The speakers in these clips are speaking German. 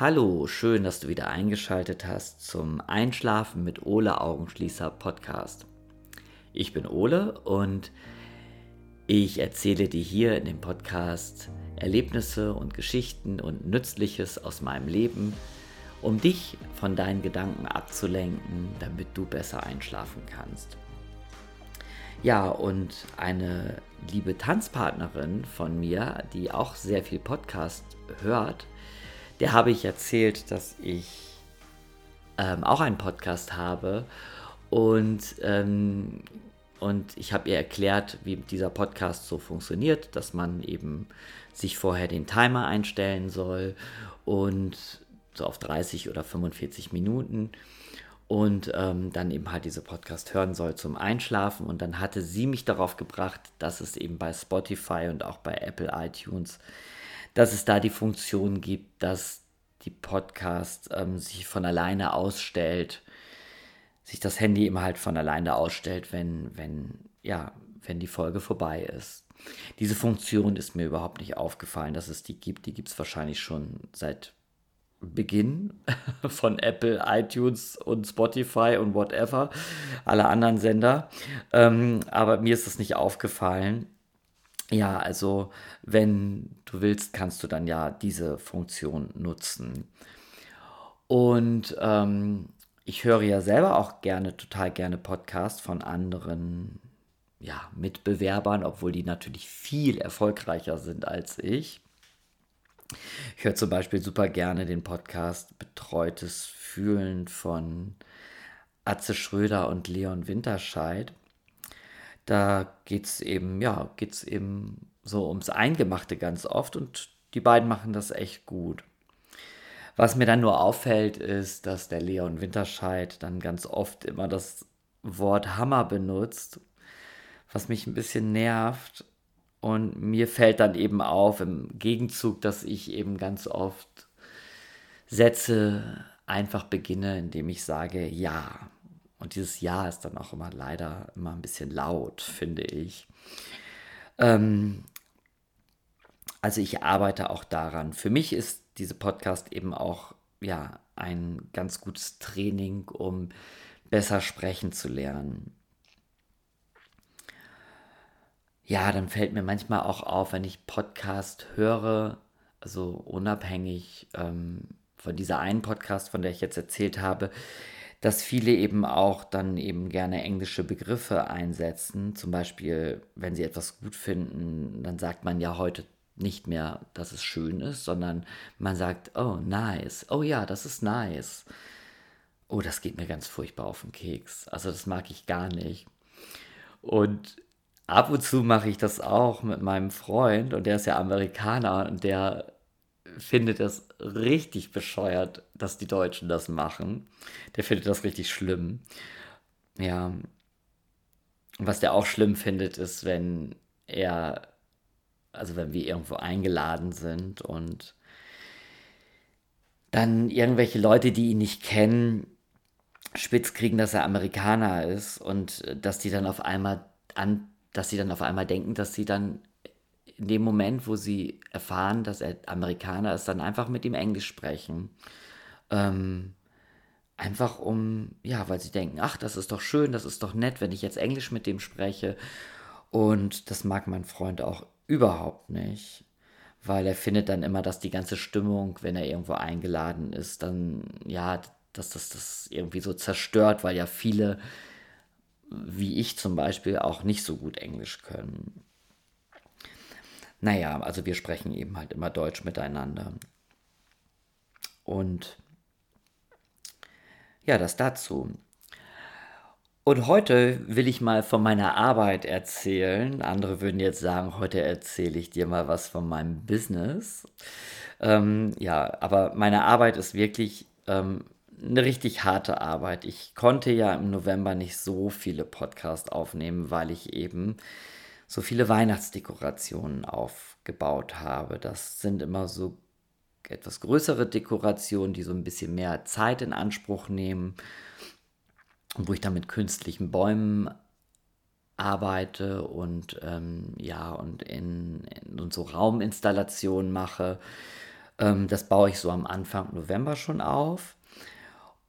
Hallo, schön, dass du wieder eingeschaltet hast zum Einschlafen mit Ole Augenschließer Podcast. Ich bin Ole und ich erzähle dir hier in dem Podcast Erlebnisse und Geschichten und Nützliches aus meinem Leben, um dich von deinen Gedanken abzulenken, damit du besser einschlafen kannst. Ja, und eine liebe Tanzpartnerin von mir, die auch sehr viel Podcast hört, der habe ich erzählt, dass ich ähm, auch einen Podcast habe und, ähm, und ich habe ihr erklärt, wie dieser Podcast so funktioniert, dass man eben sich vorher den Timer einstellen soll und so auf 30 oder 45 Minuten und ähm, dann eben halt diese Podcast hören soll zum Einschlafen. Und dann hatte sie mich darauf gebracht, dass es eben bei Spotify und auch bei Apple iTunes, dass es da die Funktion gibt, dass die Podcast ähm, sich von alleine ausstellt, sich das Handy immer halt von alleine ausstellt, wenn, wenn, ja, wenn die Folge vorbei ist. Diese Funktion ist mir überhaupt nicht aufgefallen, dass es die gibt. Die gibt es wahrscheinlich schon seit Beginn von Apple, iTunes und Spotify und whatever, alle anderen Sender. Ähm, aber mir ist das nicht aufgefallen. Ja, also wenn du willst, kannst du dann ja diese Funktion nutzen. Und ähm, ich höre ja selber auch gerne, total gerne Podcasts von anderen ja, Mitbewerbern, obwohl die natürlich viel erfolgreicher sind als ich. Ich höre zum Beispiel super gerne den Podcast Betreutes Fühlen von Atze Schröder und Leon Winterscheid. Da geht es eben, ja, geht es eben so ums Eingemachte ganz oft und die beiden machen das echt gut. Was mir dann nur auffällt, ist, dass der Leon Winterscheid dann ganz oft immer das Wort Hammer benutzt, was mich ein bisschen nervt. Und mir fällt dann eben auf im Gegenzug, dass ich eben ganz oft Sätze einfach beginne, indem ich sage ja. Und dieses Ja ist dann auch immer leider immer ein bisschen laut, finde ich. Ähm, also ich arbeite auch daran. Für mich ist diese Podcast eben auch ja ein ganz gutes Training, um besser sprechen zu lernen ja, dann fällt mir manchmal auch auf, wenn ich Podcast höre, also unabhängig ähm, von dieser einen Podcast, von der ich jetzt erzählt habe, dass viele eben auch dann eben gerne englische Begriffe einsetzen. Zum Beispiel, wenn sie etwas gut finden, dann sagt man ja heute nicht mehr, dass es schön ist, sondern man sagt, oh, nice. Oh ja, das ist nice. Oh, das geht mir ganz furchtbar auf den Keks. Also das mag ich gar nicht. Und ab und zu mache ich das auch mit meinem Freund und der ist ja Amerikaner und der findet das richtig bescheuert, dass die Deutschen das machen. Der findet das richtig schlimm. Ja. Was der auch schlimm findet, ist, wenn er, also wenn wir irgendwo eingeladen sind und dann irgendwelche Leute, die ihn nicht kennen, spitz kriegen, dass er Amerikaner ist und dass die dann auf einmal an dass sie dann auf einmal denken, dass sie dann in dem Moment, wo sie erfahren, dass er Amerikaner ist, dann einfach mit ihm Englisch sprechen. Ähm, einfach um, ja, weil sie denken, ach, das ist doch schön, das ist doch nett, wenn ich jetzt Englisch mit dem spreche. Und das mag mein Freund auch überhaupt nicht, weil er findet dann immer, dass die ganze Stimmung, wenn er irgendwo eingeladen ist, dann, ja, dass das das irgendwie so zerstört, weil ja viele wie ich zum Beispiel, auch nicht so gut Englisch können. Naja, also wir sprechen eben halt immer Deutsch miteinander. Und ja, das dazu. Und heute will ich mal von meiner Arbeit erzählen. Andere würden jetzt sagen, heute erzähle ich dir mal was von meinem Business. Ähm, ja, aber meine Arbeit ist wirklich ähm, eine richtig harte Arbeit. Ich konnte ja im November nicht so viele Podcasts aufnehmen, weil ich eben so viele Weihnachtsdekorationen aufgebaut habe. Das sind immer so etwas größere Dekorationen, die so ein bisschen mehr Zeit in Anspruch nehmen und wo ich dann mit künstlichen Bäumen arbeite und ähm, ja und in, in und so Rauminstallationen mache Ähm, das baue ich so am Anfang November schon auf.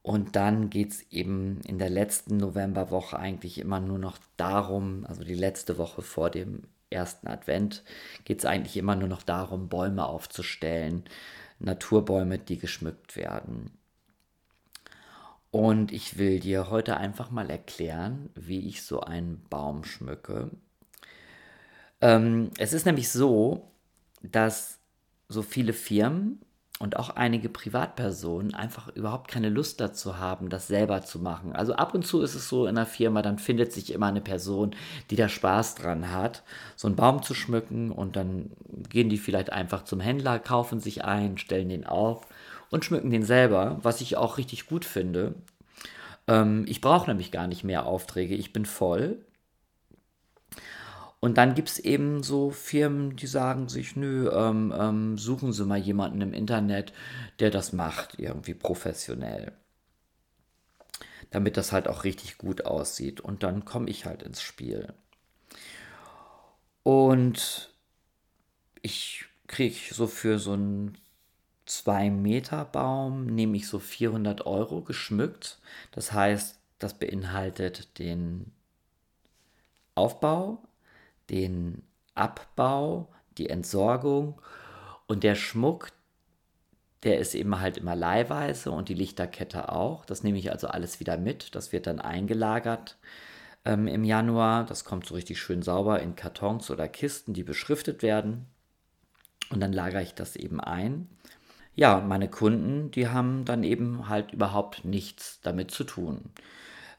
Und dann geht es eben in der letzten Novemberwoche eigentlich immer nur noch darum, also die letzte Woche vor dem ersten Advent, geht es eigentlich immer nur noch darum, Bäume aufzustellen, Naturbäume, die geschmückt werden. Und ich will dir heute einfach mal erklären, wie ich so einen Baum schmücke. Ähm, es ist nämlich so, dass so viele Firmen und auch einige Privatpersonen einfach überhaupt keine Lust dazu haben, das selber zu machen. Also ab und zu ist es so in einer Firma, dann findet sich immer eine Person, die da Spaß dran hat, so einen Baum zu schmücken und dann gehen die vielleicht einfach zum Händler, kaufen sich ein, stellen den auf und schmücken den selber, was ich auch richtig gut finde. Ähm, ich brauche nämlich gar nicht mehr Aufträge, ich bin voll. Und dann gibt es eben so Firmen, die sagen sich, nö, ähm, ähm, suchen Sie mal jemanden im Internet, der das macht, irgendwie professionell. Damit das halt auch richtig gut aussieht. Und dann komme ich halt ins Spiel. Und ich kriege so für so einen 2 Meter Baum, nehme ich so 400 Euro geschmückt. Das heißt, das beinhaltet den Aufbau, den Abbau, die Entsorgung und der Schmuck, der ist eben halt immer leihweise und die Lichterkette auch. Das nehme ich also alles wieder mit. Das wird dann eingelagert ähm, im Januar. Das kommt so richtig schön sauber in Kartons oder Kisten, die beschriftet werden. Und dann lagere ich das eben ein. Ja, und meine Kunden, die haben dann eben halt überhaupt nichts damit zu tun.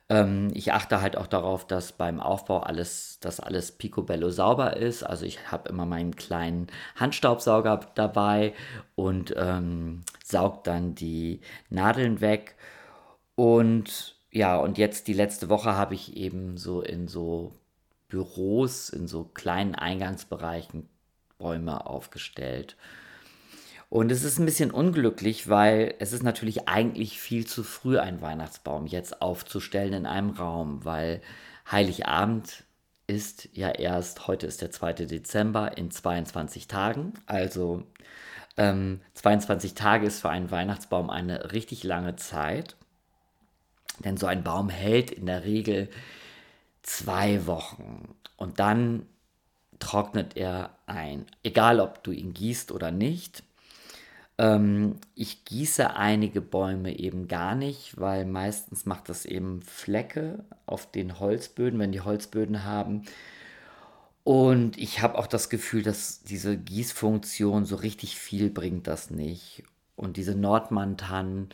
Ähm, ich achte halt auch darauf, dass beim Aufbau alles, dass alles picobello sauber ist. Also ich habe immer meinen kleinen Handstaubsauger dabei und ähm, saug dann die Nadeln weg. Und ja, und jetzt die letzte Woche habe ich eben so in so Büros, in so kleinen Eingangsbereichen Bäume aufgestellt. Und es ist ein bisschen unglücklich, weil es ist natürlich eigentlich viel zu früh, einen Weihnachtsbaum jetzt aufzustellen in einem Raum, weil Heiligabend ist ja erst, heute ist der 2. Dezember, in 22 Tagen. Also ähm, 22 Tage ist für einen Weihnachtsbaum eine richtig lange Zeit. Denn so ein Baum hält in der Regel zwei Wochen. Und dann trocknet er ein. Egal, ob du ihn gießt oder nicht. Ähm, ich gieße einige Bäume eben gar nicht, weil meistens macht das eben Flecke auf den Holzböden, wenn die Holzböden haben. Und ich habe auch das Gefühl, dass diese Gießfunktion so richtig viel bringt das nicht. Und diese Nordmann-Tannen,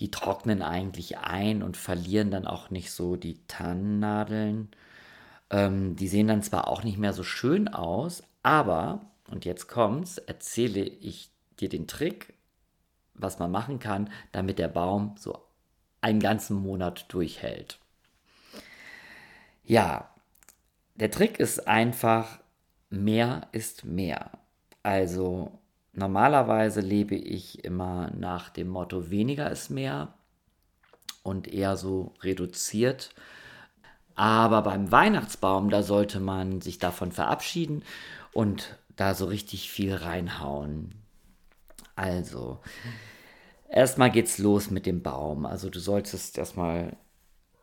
die trocknen eigentlich ein und verlieren dann auch nicht so die Tannennadeln. Ähm, die sehen dann zwar auch nicht mehr so schön aus, aber, und jetzt kommt's, erzähle ich dir den Trick, was man machen kann, damit der Baum so einen ganzen Monat durchhält. Ja, der Trick ist einfach, mehr ist mehr. Also normalerweise lebe ich immer nach dem Motto, weniger ist mehr und eher so reduziert. Aber beim Weihnachtsbaum, da sollte man sich davon verabschieden und da so richtig viel reinhauen. Also, erstmal geht's los mit dem Baum. Also, du solltest erstmal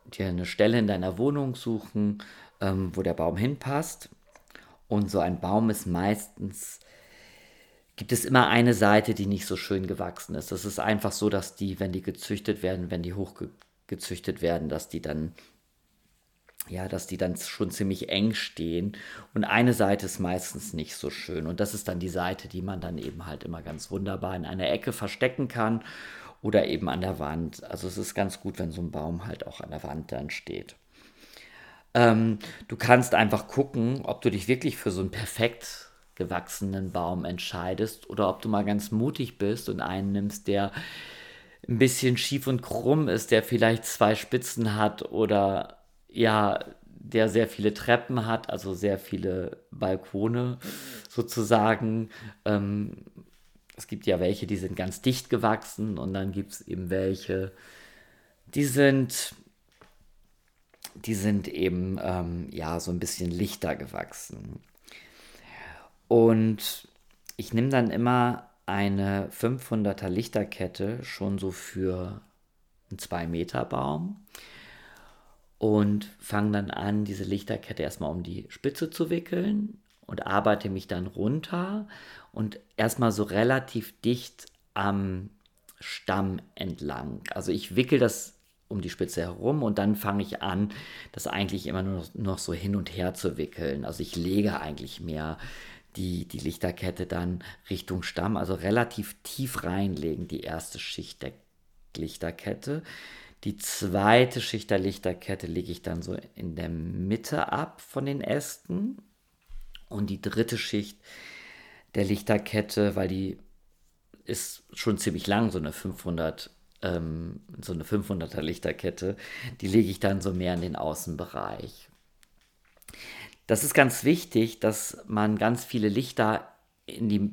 dir eine Stelle in deiner Wohnung suchen, ähm, wo der Baum hinpasst. Und so ein Baum ist meistens, gibt es immer eine Seite, die nicht so schön gewachsen ist. Das ist einfach so, dass die, wenn die gezüchtet werden, wenn die hochgezüchtet werden, dass die dann ja, dass die dann schon ziemlich eng stehen. Und eine Seite ist meistens nicht so schön. Und das ist dann die Seite, die man dann eben halt immer ganz wunderbar in einer Ecke verstecken kann oder eben an der Wand. Also es ist ganz gut, wenn so ein Baum halt auch an der Wand dann steht. Ähm, du kannst einfach gucken, ob du dich wirklich für so einen perfekt gewachsenen Baum entscheidest oder ob du mal ganz mutig bist und einen nimmst, der ein bisschen schief und krumm ist, der vielleicht zwei Spitzen hat oder ja, der sehr viele Treppen hat, also sehr viele Balkone sozusagen. Ähm, es gibt ja welche, die sind ganz dicht gewachsen und dann gibt es eben welche, die sind, die sind eben ähm, ja so ein bisschen lichter gewachsen. Und ich nehme dann immer eine 500er Lichterkette schon so für einen 2 Meter Baum und fange dann an, diese Lichterkette erstmal um die Spitze zu wickeln und arbeite mich dann runter und erstmal so relativ dicht am Stamm entlang. Also ich wickel das um die Spitze herum und dann fange ich an, das eigentlich immer nur noch so hin und her zu wickeln. Also ich lege eigentlich mehr die, die Lichterkette dann Richtung Stamm, also relativ tief reinlegen, die erste Schicht der Lichterkette. Die zweite Schicht der Lichterkette lege ich dann so in der Mitte ab von den Ästen. Und die dritte Schicht der Lichterkette, weil die ist schon ziemlich lang, so eine 500, ähm, so eine 500er Lichterkette, die lege ich dann so mehr in den Außenbereich. Das ist ganz wichtig, dass man ganz viele Lichter in die,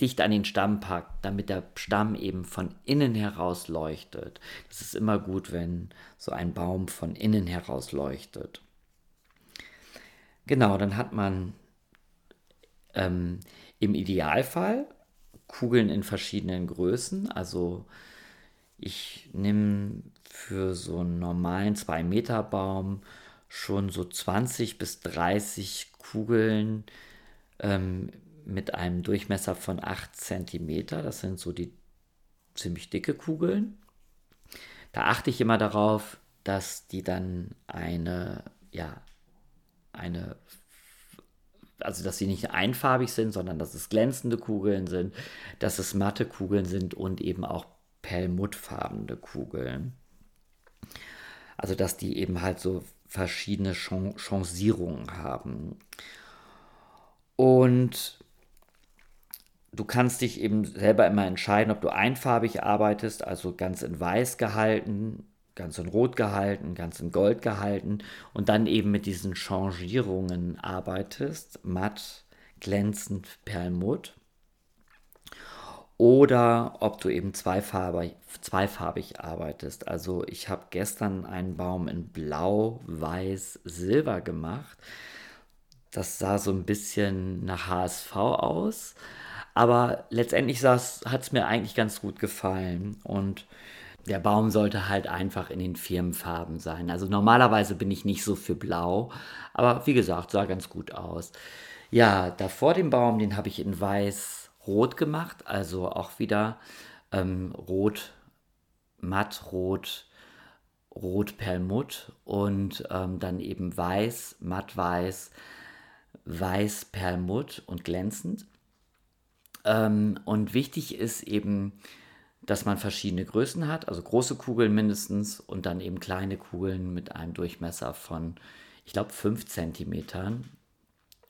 dicht an den Stamm packt, damit der Stamm eben von innen heraus leuchtet. Das ist immer gut, wenn so ein Baum von innen heraus leuchtet. Genau, dann hat man ähm, im Idealfall Kugeln in verschiedenen Größen. Also ich nehme für so einen normalen 2 Meter Baum schon so 20 bis 30 Kugeln ähm, mit einem Durchmesser von 8 cm. Das sind so die ziemlich dicke Kugeln. Da achte ich immer darauf, dass die dann eine, ja, eine, also dass sie nicht einfarbig sind, sondern dass es glänzende Kugeln sind, dass es matte Kugeln sind und eben auch perlmuttfarbene Kugeln. Also dass die eben halt so verschiedene Chancierungen haben. Und du kannst dich eben selber immer entscheiden, ob du einfarbig arbeitest, also ganz in weiß gehalten, ganz in rot gehalten, ganz in gold gehalten und dann eben mit diesen Changierungen arbeitest, matt, glänzend, perlmutt oder ob du eben zweifarbig, zweifarbig arbeitest. Also ich habe gestern einen Baum in Blau, Weiß, Silber gemacht. Das sah so ein bisschen nach HSV aus, aber letztendlich hat es mir eigentlich ganz gut gefallen und der Baum sollte halt einfach in den Firmenfarben sein. Also normalerweise bin ich nicht so für Blau, aber wie gesagt, sah ganz gut aus. Ja, da vor dem Baum, den habe ich in Weiß rot gemacht, also auch wieder ähm, rot, mattrot, rot perlmutt und ähm, dann eben weiß, mattweiß, weiß perlmutt und glänzend. Ähm, und wichtig ist eben, dass man verschiedene Größen hat, also große Kugeln mindestens und dann eben kleine Kugeln mit einem Durchmesser von, ich glaube, 5 cm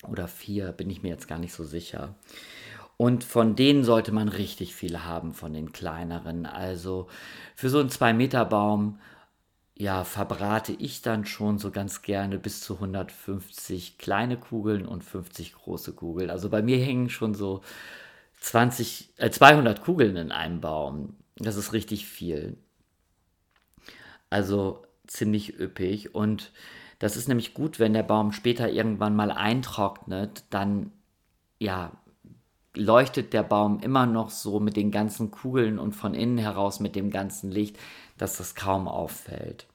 oder 4, bin ich mir jetzt gar nicht so sicher. Und von denen sollte man richtig viele haben, von den kleineren. Also für so einen 2-Meter-Baum, ja, verbrate ich dann schon so ganz gerne bis zu 150 kleine Kugeln und 50 große Kugeln. Also bei mir hängen schon so 20, äh, 200 Kugeln in einem Baum. Das ist richtig viel. Also ziemlich üppig. Und das ist nämlich gut, wenn der Baum später irgendwann mal eintrocknet, dann ja, leuchtet der Baum immer noch so mit den ganzen Kugeln und von innen heraus mit dem ganzen Licht, dass das kaum auffällt.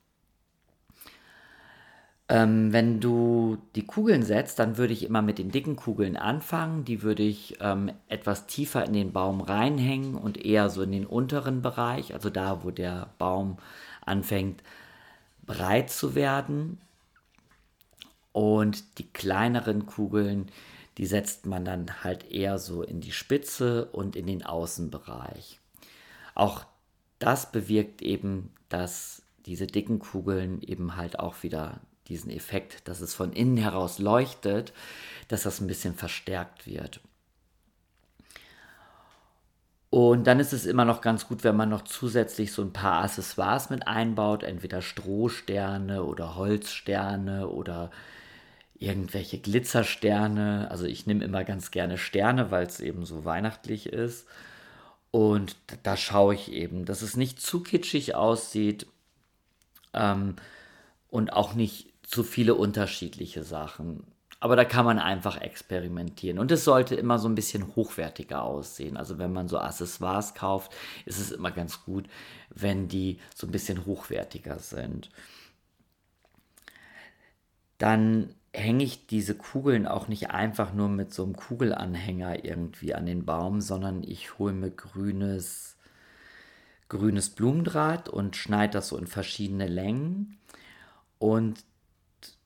Ähm, wenn du die Kugeln setzt, dann würde ich immer mit den dicken Kugeln anfangen. Die würde ich ähm, etwas tiefer in den Baum reinhängen und eher so in den unteren Bereich, also da, wo der Baum anfängt breit zu werden. Und die kleineren Kugeln, die setzt man dann halt eher so in die Spitze und in den Außenbereich. Auch das bewirkt eben, dass diese dicken Kugeln eben halt auch wieder diesen Effekt, dass es von innen heraus leuchtet, dass das ein bisschen verstärkt wird. Und dann ist es immer noch ganz gut, wenn man noch zusätzlich so ein paar Accessoires mit einbaut, entweder Strohsterne oder Holzsterne oder irgendwelche Glitzersterne. Also ich nehme immer ganz gerne Sterne, weil es eben so weihnachtlich ist. Und da schaue ich eben, dass es nicht zu kitschig aussieht ähm, und auch nicht zu viele unterschiedliche Sachen. Aber da kann man einfach experimentieren. Und es sollte immer so ein bisschen hochwertiger aussehen. Also wenn man so Accessoires kauft, ist es immer ganz gut, wenn die so ein bisschen hochwertiger sind. Dann hänge ich diese Kugeln auch nicht einfach nur mit so einem Kugelanhänger irgendwie an den Baum, sondern ich hole mir grünes, grünes Blumendraht und schneide das so in verschiedene Längen. Und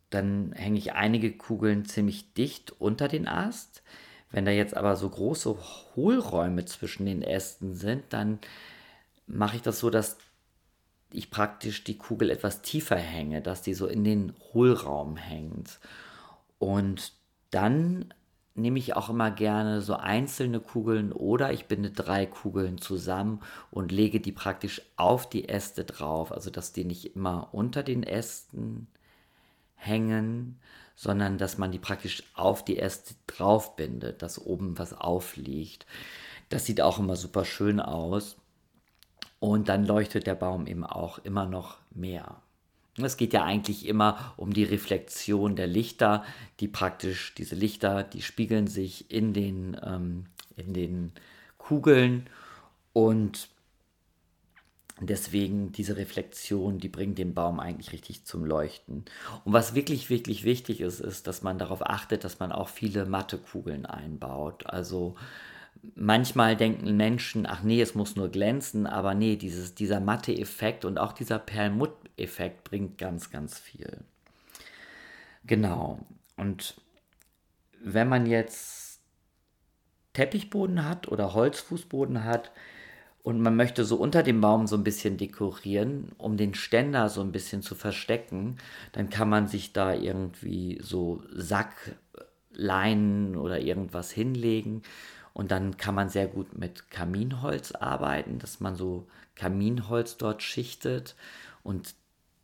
dann hänge ich einige Kugeln ziemlich dicht unter den Ast. Wenn da jetzt aber so große Hohlräume zwischen den Ästen sind, dann mache ich das so, dass ich praktisch die Kugel etwas tiefer hänge, dass die so in den Hohlraum hängt. Und dann nehme ich auch immer gerne so einzelne Kugeln oder ich binde drei Kugeln zusammen und lege die praktisch auf die Äste drauf, also dass die nicht immer unter den Ästen hängen, sondern dass man die praktisch auf die Äste drauf bindet, dass oben was aufliegt. Das sieht auch immer super schön aus. Und dann leuchtet der Baum eben auch immer noch mehr. Es geht ja eigentlich immer um die Reflexion der Lichter, die praktisch, diese Lichter, die spiegeln sich in den, ähm, in den Kugeln und deswegen diese Reflexion, die bringt den Baum eigentlich richtig zum Leuchten. Und was wirklich, wirklich wichtig ist, ist, dass man darauf achtet, dass man auch viele matte Kugeln einbaut. Also manchmal denken Menschen, ach nee, es muss nur glänzen, aber nee, dieses, dieser matte Effekt und auch dieser Perlmutt-Effekt bringt ganz, ganz viel. Genau. Und wenn man jetzt Teppichboden hat oder Holzfußboden hat und man möchte so unter dem Baum so ein bisschen dekorieren, um den Ständer so ein bisschen zu verstecken, dann kann man sich da irgendwie so Sackleinen oder irgendwas hinlegen und dann kann man sehr gut mit Kaminholz arbeiten, dass man so Kaminholz dort schichtet und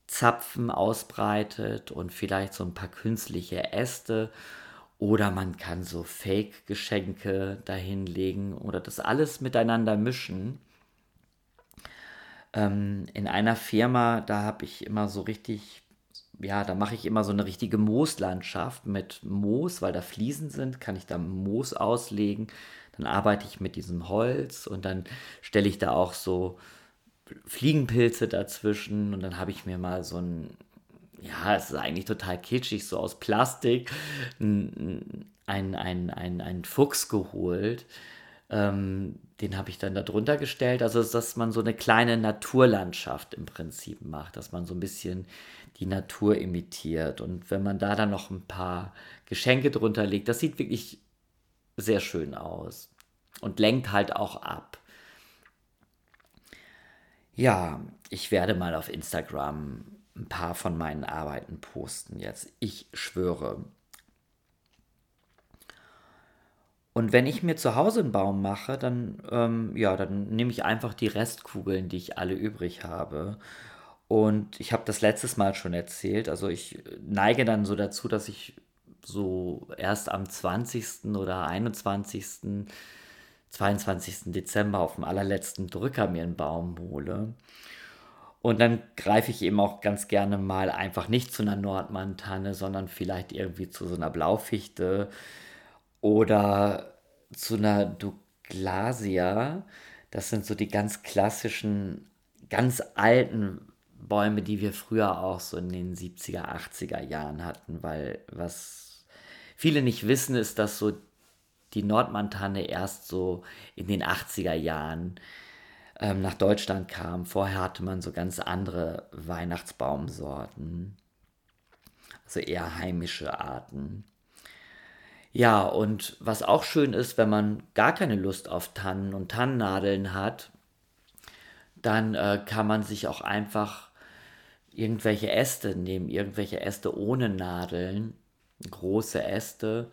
Zapfen ausbreitet und vielleicht so ein paar künstliche Äste. Oder man kann so Fake-Geschenke dahinlegen oder das alles miteinander mischen. Ähm, in einer Firma, da habe ich immer so richtig, ja, da mache ich immer so eine richtige Mooslandschaft mit Moos, weil da Fliesen sind, kann ich da Moos auslegen dann arbeite ich mit diesem Holz und dann stelle ich da auch so Fliegenpilze dazwischen und dann habe ich mir mal so ein, ja, es ist eigentlich total kitschig, so aus Plastik, ein, ein, ein, ein, Fuchs geholt. Ähm, den habe ich dann da drunter gestellt. Also, dass man so eine kleine Naturlandschaft im Prinzip macht, dass man so ein bisschen die Natur imitiert. Und wenn man da dann noch ein paar Geschenke drunter legt, das sieht wirklich sehr schön aus und lenkt halt auch ab. Ja, ich werde mal auf Instagram ein paar von meinen Arbeiten posten jetzt. Ich schwöre. Und wenn ich mir zu Hause einen Baum mache, dann, ähm, ja, dann nehme ich einfach die Restkugeln, die ich alle übrig habe. Und ich habe das letztes Mal schon erzählt. Also ich neige dann so dazu, dass ich so erst am 20. oder 21. 22. Dezember auf dem allerletzten Drücker mir einen Baum hole. Und dann greife ich eben auch ganz gerne mal einfach nicht zu einer Nordmantanne, sondern vielleicht irgendwie zu so einer Blaufichte oder zu einer Douglasia. Das sind so die ganz klassischen, ganz alten Bäume, die wir früher auch so in den 70er, 80er Jahren hatten, weil was viele nicht wissen, ist, dass so die Nordmantanne erst so in den 80er Jahren ähm, nach Deutschland kam. Vorher hatte man so ganz andere Weihnachtsbaumsorten, also eher heimische Arten. Ja, und was auch schön ist, wenn man gar keine Lust auf Tannen und Tannennadeln hat, dann äh, kann man sich auch einfach irgendwelche Äste nehmen, irgendwelche Äste ohne Nadeln große Äste,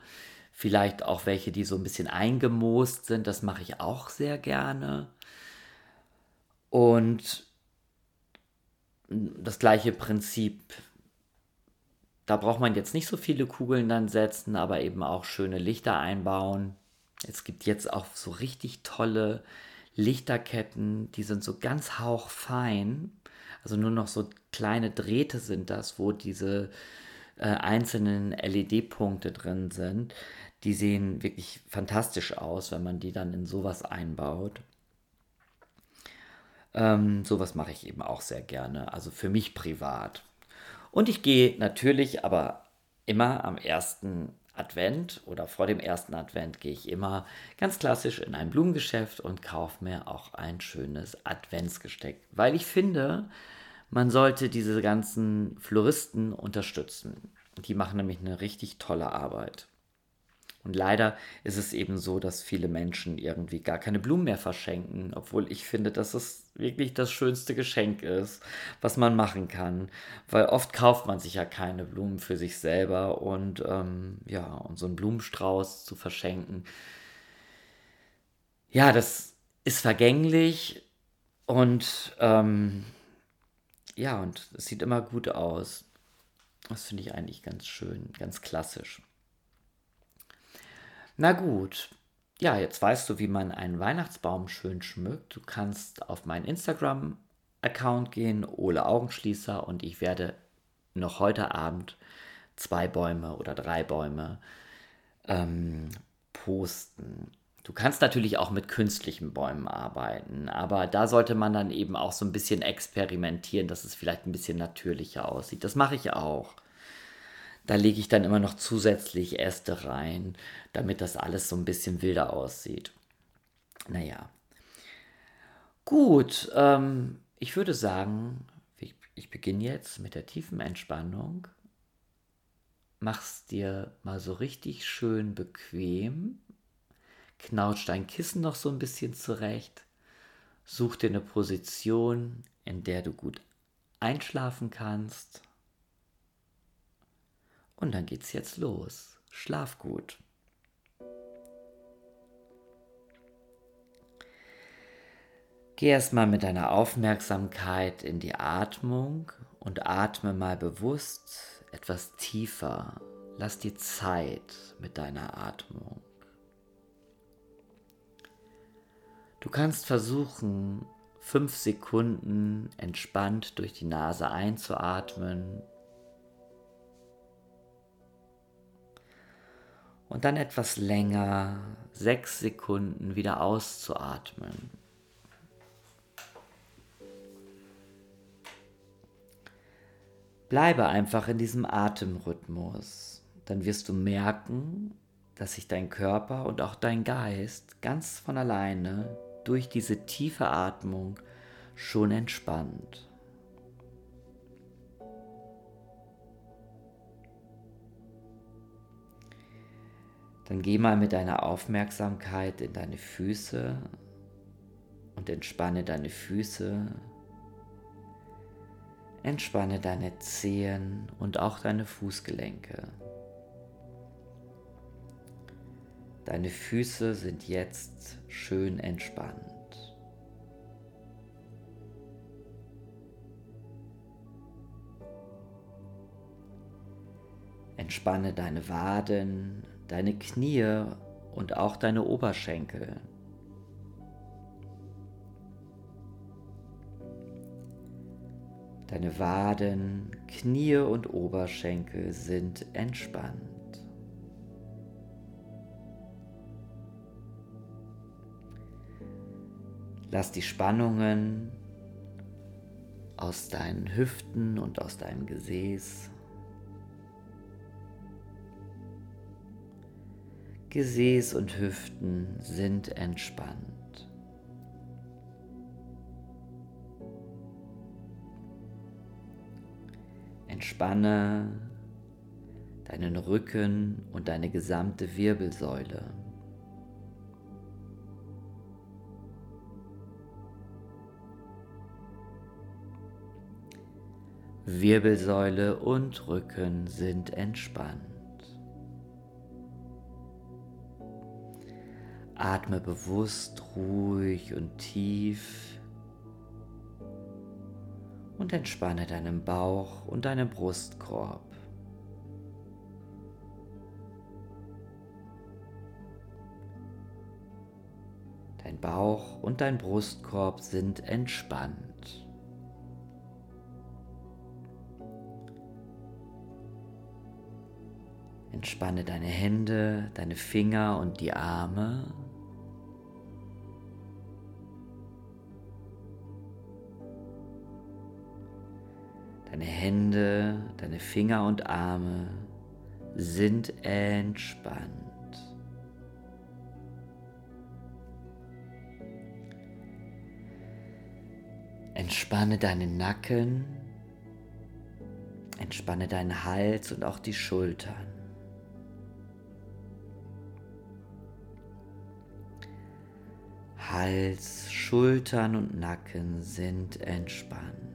vielleicht auch welche, die so ein bisschen eingemoost sind, das mache ich auch sehr gerne. Und das gleiche Prinzip, da braucht man jetzt nicht so viele Kugeln dann setzen, aber eben auch schöne Lichter einbauen. Es gibt jetzt auch so richtig tolle Lichterketten, die sind so ganz hauchfein. Also nur noch so kleine Drähte sind das, wo diese äh, einzelnen LED-Punkte drin sind. Die sehen wirklich fantastisch aus, wenn man die dann in sowas einbaut. Ähm, sowas mache ich eben auch sehr gerne, also für mich privat. Und ich gehe natürlich aber immer am ersten Advent oder vor dem ersten Advent gehe ich immer ganz klassisch in ein Blumengeschäft und kaufe mir auch ein schönes Adventsgesteck, weil ich finde, man sollte diese ganzen Floristen unterstützen. Die machen nämlich eine richtig tolle Arbeit. Und leider ist es eben so, dass viele Menschen irgendwie gar keine Blumen mehr verschenken, obwohl ich finde, dass es wirklich das schönste Geschenk ist, was man machen kann. Weil oft kauft man sich ja keine Blumen für sich selber und ähm, ja, und so einen Blumenstrauß zu verschenken, ja, das ist vergänglich und ähm, ja, und es sieht immer gut aus. Das finde ich eigentlich ganz schön, ganz klassisch. Na gut. Ja, jetzt weißt du, wie man einen Weihnachtsbaum schön schmückt. Du kannst auf meinen Instagram-Account gehen, Ole Augenschließer, und ich werde noch heute Abend zwei Bäume oder drei Bäume ähm, posten. Du kannst natürlich auch mit künstlichen Bäumen arbeiten, aber da sollte man dann eben auch so ein bisschen experimentieren, dass es vielleicht ein bisschen natürlicher aussieht. Das mache ich auch. Da lege ich dann immer noch zusätzlich Äste rein, damit das alles so ein bisschen wilder aussieht. Naja. Gut, ähm, ich würde sagen, ich, ich beginne jetzt mit der tiefen Entspannung. Mach's dir mal so richtig schön bequem. Knautscht dein Kissen noch so ein bisschen zurecht. Such dir eine Position, in der du gut einschlafen kannst. Und dann geht's jetzt los. Schlaf gut. Geh erstmal mit deiner Aufmerksamkeit in die Atmung und atme mal bewusst etwas tiefer. Lass dir Zeit mit deiner Atmung. Du kannst versuchen, fünf Sekunden entspannt durch die Nase einzuatmen und dann etwas länger, sechs Sekunden wieder auszuatmen. Bleibe einfach in diesem Atemrhythmus. Dann wirst du merken, dass sich dein Körper und auch dein Geist ganz von alleine durch diese tiefe Atmung schon entspannt. Dann geh mal mit deiner Aufmerksamkeit in deine Füße und entspanne deine Füße. Entspanne deine Zehen und auch deine Fußgelenke. Deine Füße sind jetzt schön entspannt. Entspanne deine Waden, deine Knie und auch deine Oberschenkel. Deine Waden, Knie und Oberschenkel sind entspannt. Lass die Spannungen aus deinen Hüften und aus deinem Gesäß Gesäß und Hüften sind entspannt. Entspanne deinen Rücken und deine gesamte Wirbelsäule. Wirbelsäule und Rücken sind entspannt. Atme bewusst, ruhig und tief und entspanne deinen Bauch und deinen Brustkorb. Dein Bauch und dein Brustkorb sind entspannt. Entspanne deine Hände, deine Finger und die Arme. Deine Hände, deine Finger und Arme sind entspannt. Entspanne deinen Nacken, entspanne deinen Hals und auch die Schultern. Hals, Schultern und Nacken sind entspannt.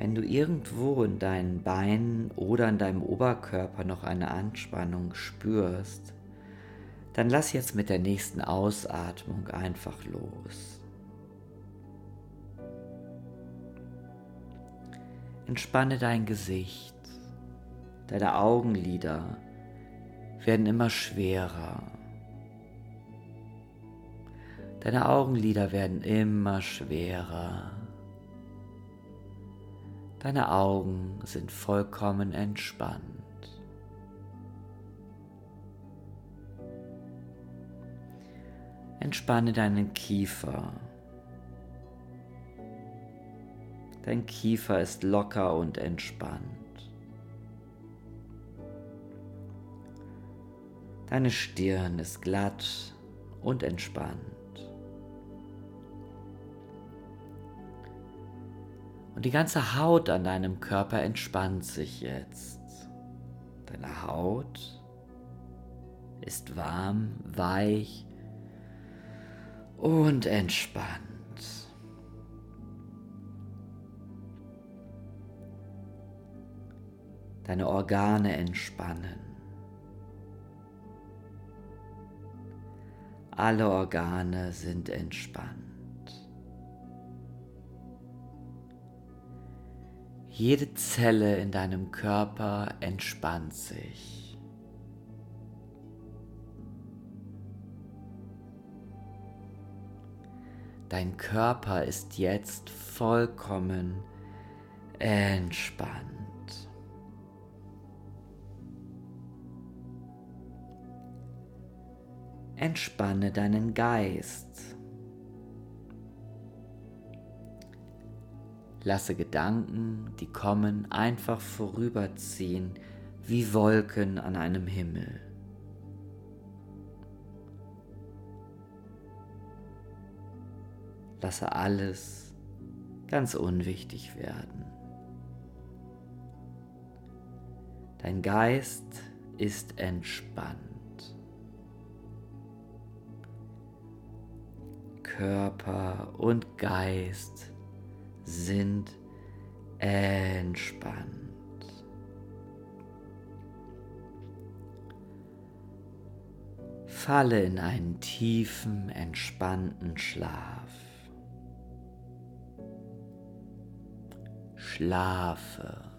Wenn du irgendwo in deinen Beinen oder in deinem Oberkörper noch eine Anspannung spürst, dann lass jetzt mit der nächsten Ausatmung einfach los. Entspanne dein Gesicht, deine Augenlider werden immer schwerer. Deine Augenlider werden immer schwerer. Deine Augen sind vollkommen entspannt. Entspanne deinen Kiefer. Dein Kiefer ist locker und entspannt. Deine Stirn ist glatt und entspannt. Und die ganze Haut an deinem Körper entspannt sich jetzt. Deine Haut ist warm, weich und entspannt. Deine Organe entspannen. Alle Organe sind entspannt. Jede Zelle in deinem Körper entspannt sich. Dein Körper ist jetzt vollkommen entspannt. Entspanne deinen Geist. Lasse Gedanken, die kommen, einfach vorüberziehen wie Wolken an einem Himmel. Lasse alles ganz unwichtig werden. Dein Geist ist entspannt. Körper und Geist sind entspannt. Falle in einen tiefen, entspannten Schlaf. Schlafe.